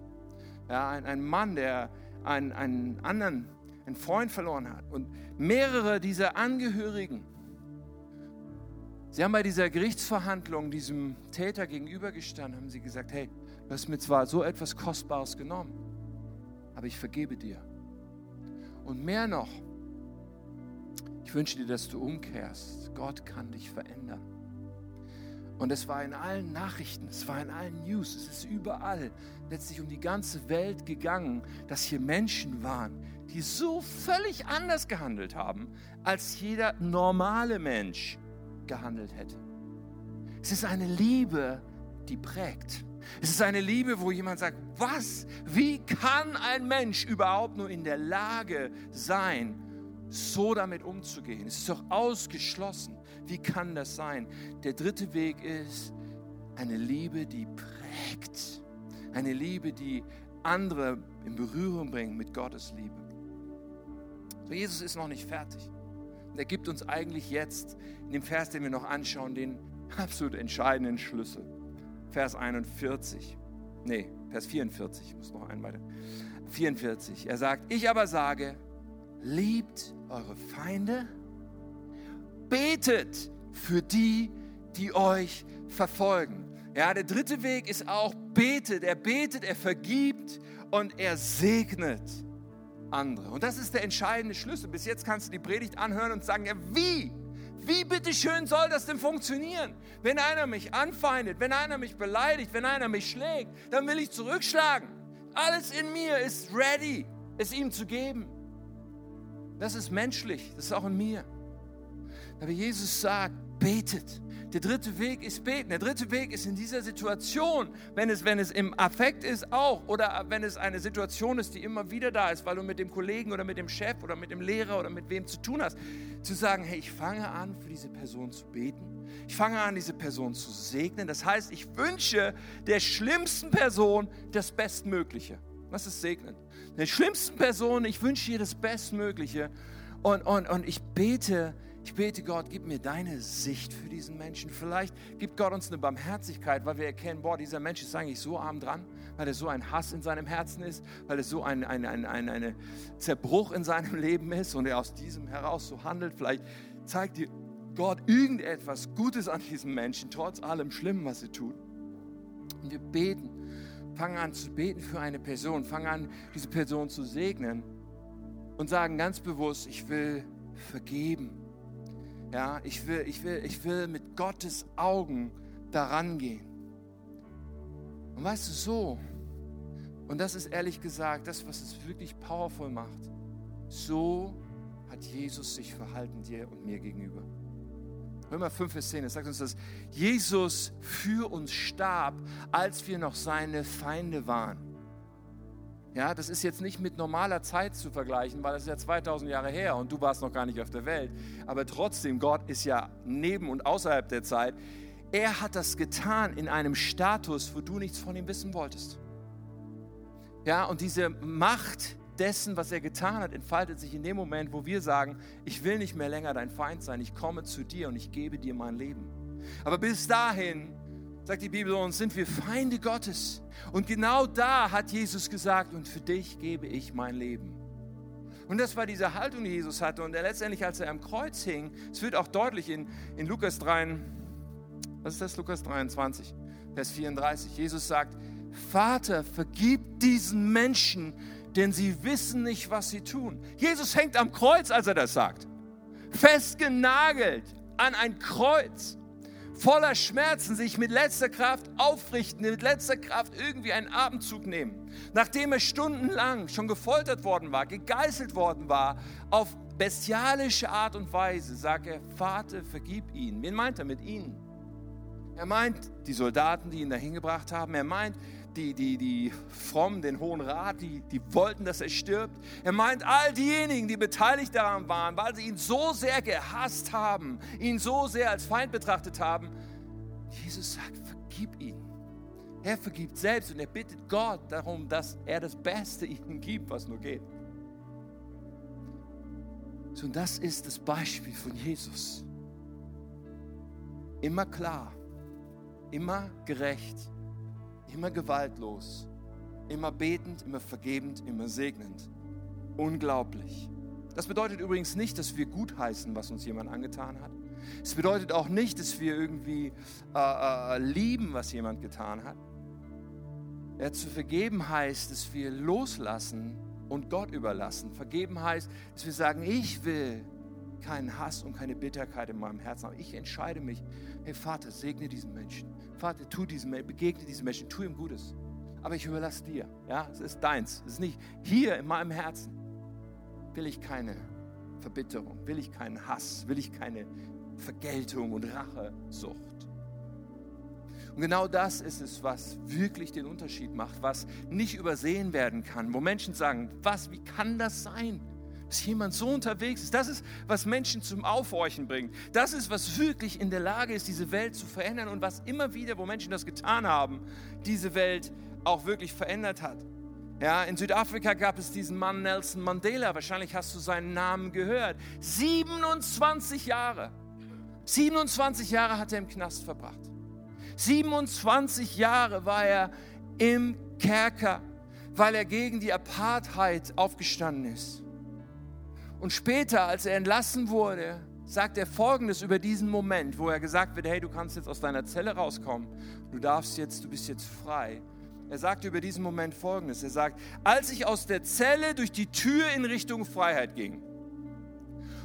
Ja, ein, ein Mann, der einen, einen anderen, einen Freund verloren hat. Und mehrere dieser Angehörigen, sie haben bei dieser Gerichtsverhandlung diesem Täter gegenübergestanden, haben sie gesagt, hey, Du hast mir zwar so etwas Kostbares genommen, aber ich vergebe dir. Und mehr noch, ich wünsche dir, dass du umkehrst. Gott kann dich verändern. Und es war in allen Nachrichten, es war in allen News, es ist überall letztlich um die ganze Welt gegangen, dass hier Menschen waren, die so völlig anders gehandelt haben, als jeder normale Mensch gehandelt hätte. Es ist eine Liebe, die prägt. Es ist eine Liebe, wo jemand sagt, was? Wie kann ein Mensch überhaupt nur in der Lage sein, so damit umzugehen? Es ist doch ausgeschlossen. Wie kann das sein? Der dritte Weg ist eine Liebe, die prägt. Eine Liebe, die andere in Berührung bringt mit Gottes Liebe. So, Jesus ist noch nicht fertig. er gibt uns eigentlich jetzt in dem Vers, den wir noch anschauen, den absolut entscheidenden Schlüssel. Vers 41. Nee, Vers 44. Ich muss noch einen weiter. 44. Er sagt, ich aber sage, liebt eure Feinde, betet für die, die euch verfolgen. Ja, der dritte Weg ist auch betet. Er betet, er vergibt und er segnet andere. Und das ist der entscheidende Schlüssel. Bis jetzt kannst du die Predigt anhören und sagen, ja, wie? Wie bitteschön soll das denn funktionieren? Wenn einer mich anfeindet, wenn einer mich beleidigt, wenn einer mich schlägt, dann will ich zurückschlagen. Alles in mir ist ready, es ihm zu geben. Das ist menschlich, das ist auch in mir. Aber Jesus sagt, betet. Der dritte Weg ist beten. Der dritte Weg ist in dieser Situation, wenn es, wenn es im Affekt ist, auch. Oder wenn es eine Situation ist, die immer wieder da ist, weil du mit dem Kollegen oder mit dem Chef oder mit dem Lehrer oder mit wem zu tun hast. Zu sagen, hey, ich fange an, für diese Person zu beten. Ich fange an, diese Person zu segnen. Das heißt, ich wünsche der schlimmsten Person das Bestmögliche. Was ist segnen? Der schlimmsten Person, ich wünsche ihr das Bestmögliche. Und, und, und ich bete, ich bete Gott, gib mir deine Sicht für diesen Menschen. Vielleicht gibt Gott uns eine Barmherzigkeit, weil wir erkennen, boah, dieser Mensch ist eigentlich so arm dran, weil er so ein Hass in seinem Herzen ist, weil er so ein, ein, ein, ein eine Zerbruch in seinem Leben ist und er aus diesem heraus so handelt. Vielleicht zeigt dir Gott irgendetwas Gutes an diesem Menschen, trotz allem Schlimmen, was er tut. Und wir beten, fangen an zu beten für eine Person, fangen an, diese Person zu segnen und sagen ganz bewusst, ich will vergeben ja, ich will, ich will, ich will mit Gottes Augen daran gehen. Und weißt du, so, und das ist ehrlich gesagt das, was es wirklich powerful macht, so hat Jesus sich verhalten dir und mir gegenüber. Römer 5, Vers 10, es sagt uns, dass Jesus für uns starb, als wir noch seine Feinde waren. Ja, das ist jetzt nicht mit normaler Zeit zu vergleichen, weil das ist ja 2000 Jahre her und du warst noch gar nicht auf der Welt. Aber trotzdem, Gott ist ja neben und außerhalb der Zeit. Er hat das getan in einem Status, wo du nichts von ihm wissen wolltest. Ja, und diese Macht dessen, was er getan hat, entfaltet sich in dem Moment, wo wir sagen, ich will nicht mehr länger dein Feind sein, ich komme zu dir und ich gebe dir mein Leben. Aber bis dahin sagt die Bibel uns, sind wir Feinde Gottes. Und genau da hat Jesus gesagt, und für dich gebe ich mein Leben. Und das war diese Haltung, die Jesus hatte. Und er letztendlich, als er am Kreuz hing, es wird auch deutlich in, in Lukas 3, was ist das, Lukas 23, Vers 34. Jesus sagt, Vater, vergib diesen Menschen, denn sie wissen nicht, was sie tun. Jesus hängt am Kreuz, als er das sagt. Festgenagelt an ein Kreuz voller Schmerzen sich mit letzter Kraft aufrichten, mit letzter Kraft irgendwie einen Abendzug nehmen. Nachdem er stundenlang schon gefoltert worden war, gegeißelt worden war, auf bestialische Art und Weise, sagt er, Vater, vergib ihn. Wen meint er mit ihnen? Er meint die Soldaten, die ihn dahin gebracht haben. Er meint die, die, die Frommen, den Hohen Rat, die, die wollten, dass er stirbt. Er meint all diejenigen, die beteiligt daran waren, weil sie ihn so sehr gehasst haben, ihn so sehr als Feind betrachtet haben. Jesus sagt, vergib ihn. Er vergibt selbst und er bittet Gott darum, dass er das Beste ihnen gibt, was nur geht. So, und das ist das Beispiel von Jesus. Immer klar, immer gerecht, immer gewaltlos, immer betend, immer vergebend, immer segnend. Unglaublich. Das bedeutet übrigens nicht, dass wir gutheißen, was uns jemand angetan hat. Es bedeutet auch nicht, dass wir irgendwie äh, äh, lieben, was jemand getan hat. Ja, zu vergeben heißt, dass wir loslassen und Gott überlassen. Vergeben heißt, dass wir sagen, ich will keinen Hass und keine Bitterkeit in meinem Herzen haben. Ich entscheide mich, hey Vater, segne diesen Menschen. Vater, tu diesem begegne diesen Menschen, tu ihm Gutes. Aber ich überlasse dir. Ja, es ist deins. Es ist nicht hier in meinem Herzen. Will ich keine Verbitterung, will ich keinen Hass, will ich keine Vergeltung und Rachesucht. Und genau das ist es, was wirklich den Unterschied macht, was nicht übersehen werden kann, wo Menschen sagen, was, wie kann das sein? Dass jemand so unterwegs ist. Das ist, was Menschen zum Aufhorchen bringt. Das ist, was wirklich in der Lage ist, diese Welt zu verändern und was immer wieder, wo Menschen das getan haben, diese Welt auch wirklich verändert hat. Ja, in Südafrika gab es diesen Mann Nelson Mandela. Wahrscheinlich hast du seinen Namen gehört. 27 Jahre. 27 Jahre hat er im Knast verbracht. 27 Jahre war er im Kerker, weil er gegen die Apartheid aufgestanden ist. Und später, als er entlassen wurde, sagt er Folgendes über diesen Moment, wo er gesagt wird, hey, du kannst jetzt aus deiner Zelle rauskommen, du darfst jetzt, du bist jetzt frei. Er sagt über diesen Moment Folgendes, er sagt, als ich aus der Zelle durch die Tür in Richtung Freiheit ging,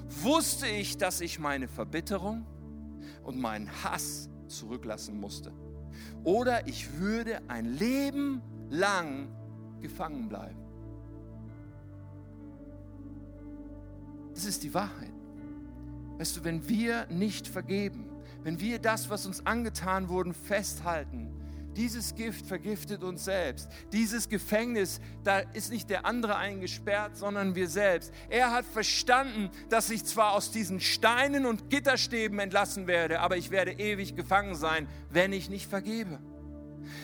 wusste ich, dass ich meine Verbitterung und meinen Hass zurücklassen musste. Oder ich würde ein Leben lang gefangen bleiben. Das ist die Wahrheit. Weißt du, wenn wir nicht vergeben, wenn wir das, was uns angetan wurde, festhalten, dieses Gift vergiftet uns selbst. Dieses Gefängnis, da ist nicht der andere eingesperrt, sondern wir selbst. Er hat verstanden, dass ich zwar aus diesen Steinen und Gitterstäben entlassen werde, aber ich werde ewig gefangen sein, wenn ich nicht vergebe.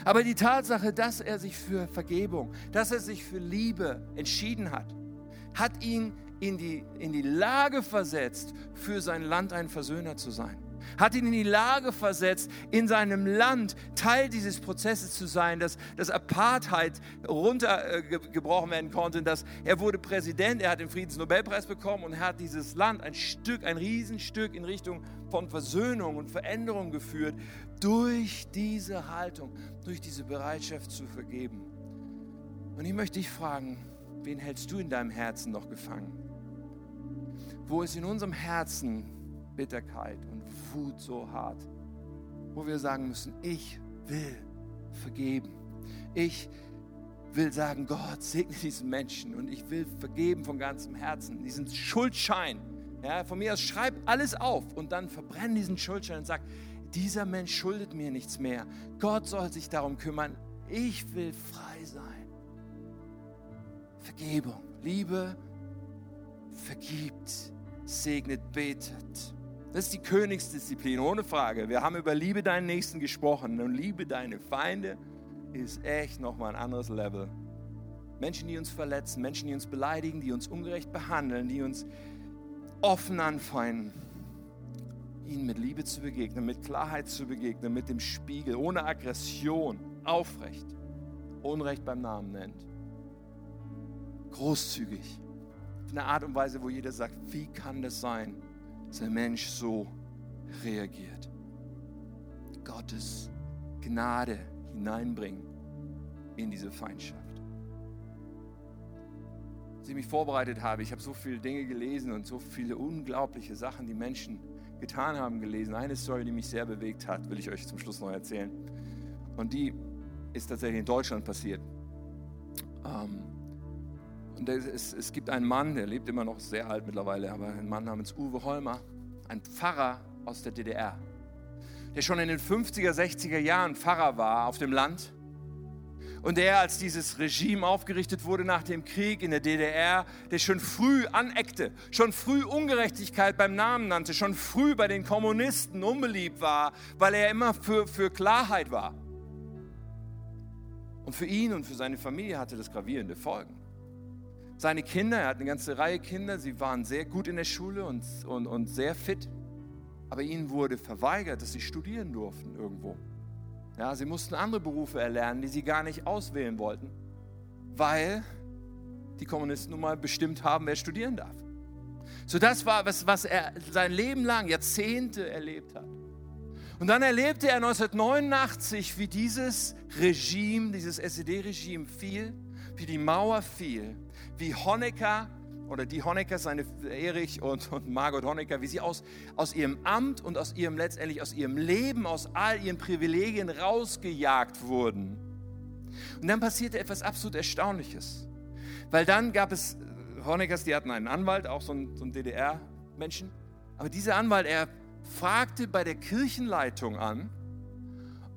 Aber die Tatsache, dass er sich für Vergebung, dass er sich für Liebe entschieden hat, hat ihn in die, in die Lage versetzt, für sein Land ein Versöhner zu sein. Hat ihn in die Lage versetzt, in seinem Land Teil dieses Prozesses zu sein, dass das Apartheid runtergebrochen werden konnte. Dass er wurde Präsident, er hat den Friedensnobelpreis bekommen und hat dieses Land ein Stück, ein Riesenstück in Richtung von Versöhnung und Veränderung geführt durch diese Haltung, durch diese Bereitschaft zu vergeben. Und ich möchte dich fragen, wen hältst du in deinem Herzen noch gefangen? Wo ist in unserem Herzen Bitterkeit und Wut so hart, wo wir sagen müssen, ich will vergeben. Ich will sagen, Gott segne diesen Menschen und ich will vergeben von ganzem Herzen, diesen Schuldschein. Ja, von mir aus schreib alles auf und dann verbrenn diesen Schuldschein und sag, dieser Mensch schuldet mir nichts mehr. Gott soll sich darum kümmern. Ich will frei sein. Vergebung, Liebe vergibt segnet, betet. Das ist die Königsdisziplin, ohne Frage. Wir haben über Liebe deinen Nächsten gesprochen und Liebe deine Feinde ist echt nochmal ein anderes Level. Menschen, die uns verletzen, Menschen, die uns beleidigen, die uns ungerecht behandeln, die uns offen anfeinden, ihnen mit Liebe zu begegnen, mit Klarheit zu begegnen, mit dem Spiegel, ohne Aggression, aufrecht, Unrecht beim Namen nennt, großzügig eine Art und Weise, wo jeder sagt, wie kann das sein, dass ein Mensch so reagiert? Gottes Gnade hineinbringen in diese Feindschaft. Als ich mich vorbereitet habe, ich habe so viele Dinge gelesen und so viele unglaubliche Sachen, die Menschen getan haben, gelesen. Eine Story, die mich sehr bewegt hat, will ich euch zum Schluss noch erzählen. Und die ist tatsächlich in Deutschland passiert. Ähm, es, es gibt einen Mann, der lebt immer noch sehr alt mittlerweile, aber ein Mann namens Uwe Holmer, ein Pfarrer aus der DDR, der schon in den 50er, 60er Jahren Pfarrer war auf dem Land. Und der, als dieses Regime aufgerichtet wurde nach dem Krieg in der DDR, der schon früh aneckte, schon früh Ungerechtigkeit beim Namen nannte, schon früh bei den Kommunisten unbeliebt war, weil er immer für, für Klarheit war. Und für ihn und für seine Familie hatte das gravierende Folgen. Seine Kinder, er hat eine ganze Reihe Kinder, sie waren sehr gut in der Schule und, und, und sehr fit, aber ihnen wurde verweigert, dass sie studieren durften irgendwo. Ja, sie mussten andere Berufe erlernen, die sie gar nicht auswählen wollten, weil die Kommunisten nun mal bestimmt haben, wer studieren darf. So das war, was, was er sein Leben lang, Jahrzehnte erlebt hat. Und dann erlebte er 1989, wie dieses Regime, dieses SED-Regime fiel, wie die Mauer fiel, wie Honecker oder die Honecker, seine Erich und, und Margot Honecker, wie sie aus, aus ihrem Amt und aus ihrem letztendlich aus ihrem Leben, aus all ihren Privilegien rausgejagt wurden. Und dann passierte etwas absolut Erstaunliches. Weil dann gab es Honeckers, die hatten einen Anwalt, auch so ein, so ein DDR-Menschen. Aber dieser Anwalt, er fragte bei der Kirchenleitung an,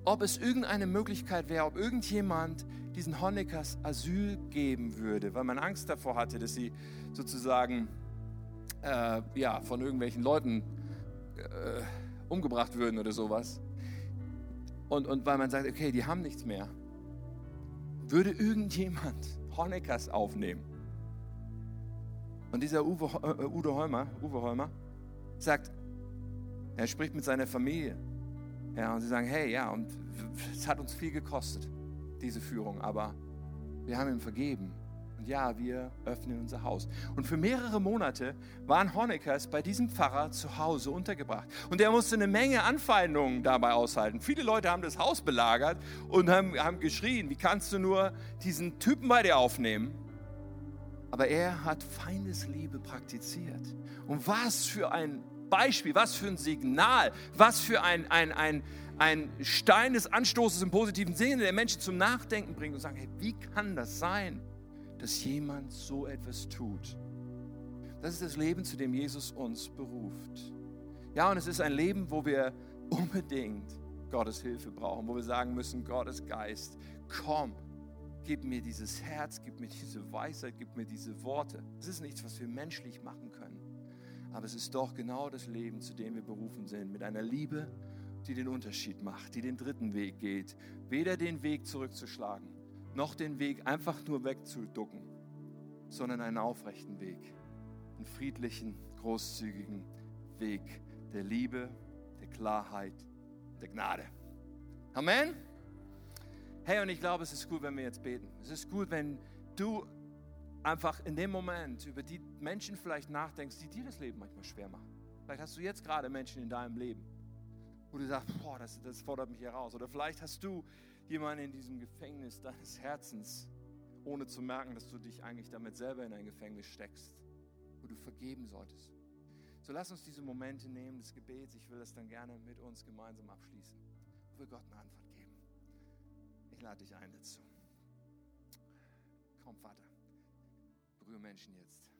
ob es irgendeine Möglichkeit wäre, ob irgendjemand diesen Honeckers Asyl geben würde, weil man Angst davor hatte, dass sie sozusagen äh, ja, von irgendwelchen Leuten äh, umgebracht würden oder sowas. Und, und weil man sagt, okay, die haben nichts mehr. Würde irgendjemand Honeckers aufnehmen? Und dieser Uwe, äh, Udo Holmer, Uwe Holmer sagt, er spricht mit seiner Familie. Ja, und sie sagen, hey, ja, und es hat uns viel gekostet, diese Führung, aber wir haben ihm vergeben. Und ja, wir öffnen unser Haus. Und für mehrere Monate waren Honeckers bei diesem Pfarrer zu Hause untergebracht. Und er musste eine Menge Anfeindungen dabei aushalten. Viele Leute haben das Haus belagert und haben, haben geschrien, wie kannst du nur diesen Typen bei dir aufnehmen? aber er hat Feindesliebe praktiziert. Und was für ein Beispiel, was für ein Signal, was für ein, ein, ein, ein Stein des Anstoßes im positiven Sinne, der Menschen zum Nachdenken bringt und sagt, hey, wie kann das sein, dass jemand so etwas tut? Das ist das Leben, zu dem Jesus uns beruft. Ja, und es ist ein Leben, wo wir unbedingt Gottes Hilfe brauchen, wo wir sagen müssen, Gottes Geist, komm Gib mir dieses Herz, gib mir diese Weisheit, gib mir diese Worte. Es ist nichts, was wir menschlich machen können. Aber es ist doch genau das Leben, zu dem wir berufen sind. Mit einer Liebe, die den Unterschied macht, die den dritten Weg geht. Weder den Weg zurückzuschlagen, noch den Weg einfach nur wegzuducken, sondern einen aufrechten Weg. Einen friedlichen, großzügigen Weg der Liebe, der Klarheit, der Gnade. Amen. Hey, und ich glaube, es ist gut, wenn wir jetzt beten. Es ist gut, wenn du einfach in dem Moment über die Menschen vielleicht nachdenkst, die dir das Leben manchmal schwer machen. Vielleicht hast du jetzt gerade Menschen in deinem Leben, wo du sagst, boah, das, das fordert mich heraus. Oder vielleicht hast du jemanden in diesem Gefängnis deines Herzens, ohne zu merken, dass du dich eigentlich damit selber in ein Gefängnis steckst, wo du vergeben solltest. So lass uns diese Momente nehmen des Gebets. Ich will das dann gerne mit uns gemeinsam abschließen, wo wir Gott eine Antwort lade dich ein dazu. Komm, Vater, berühre Menschen jetzt.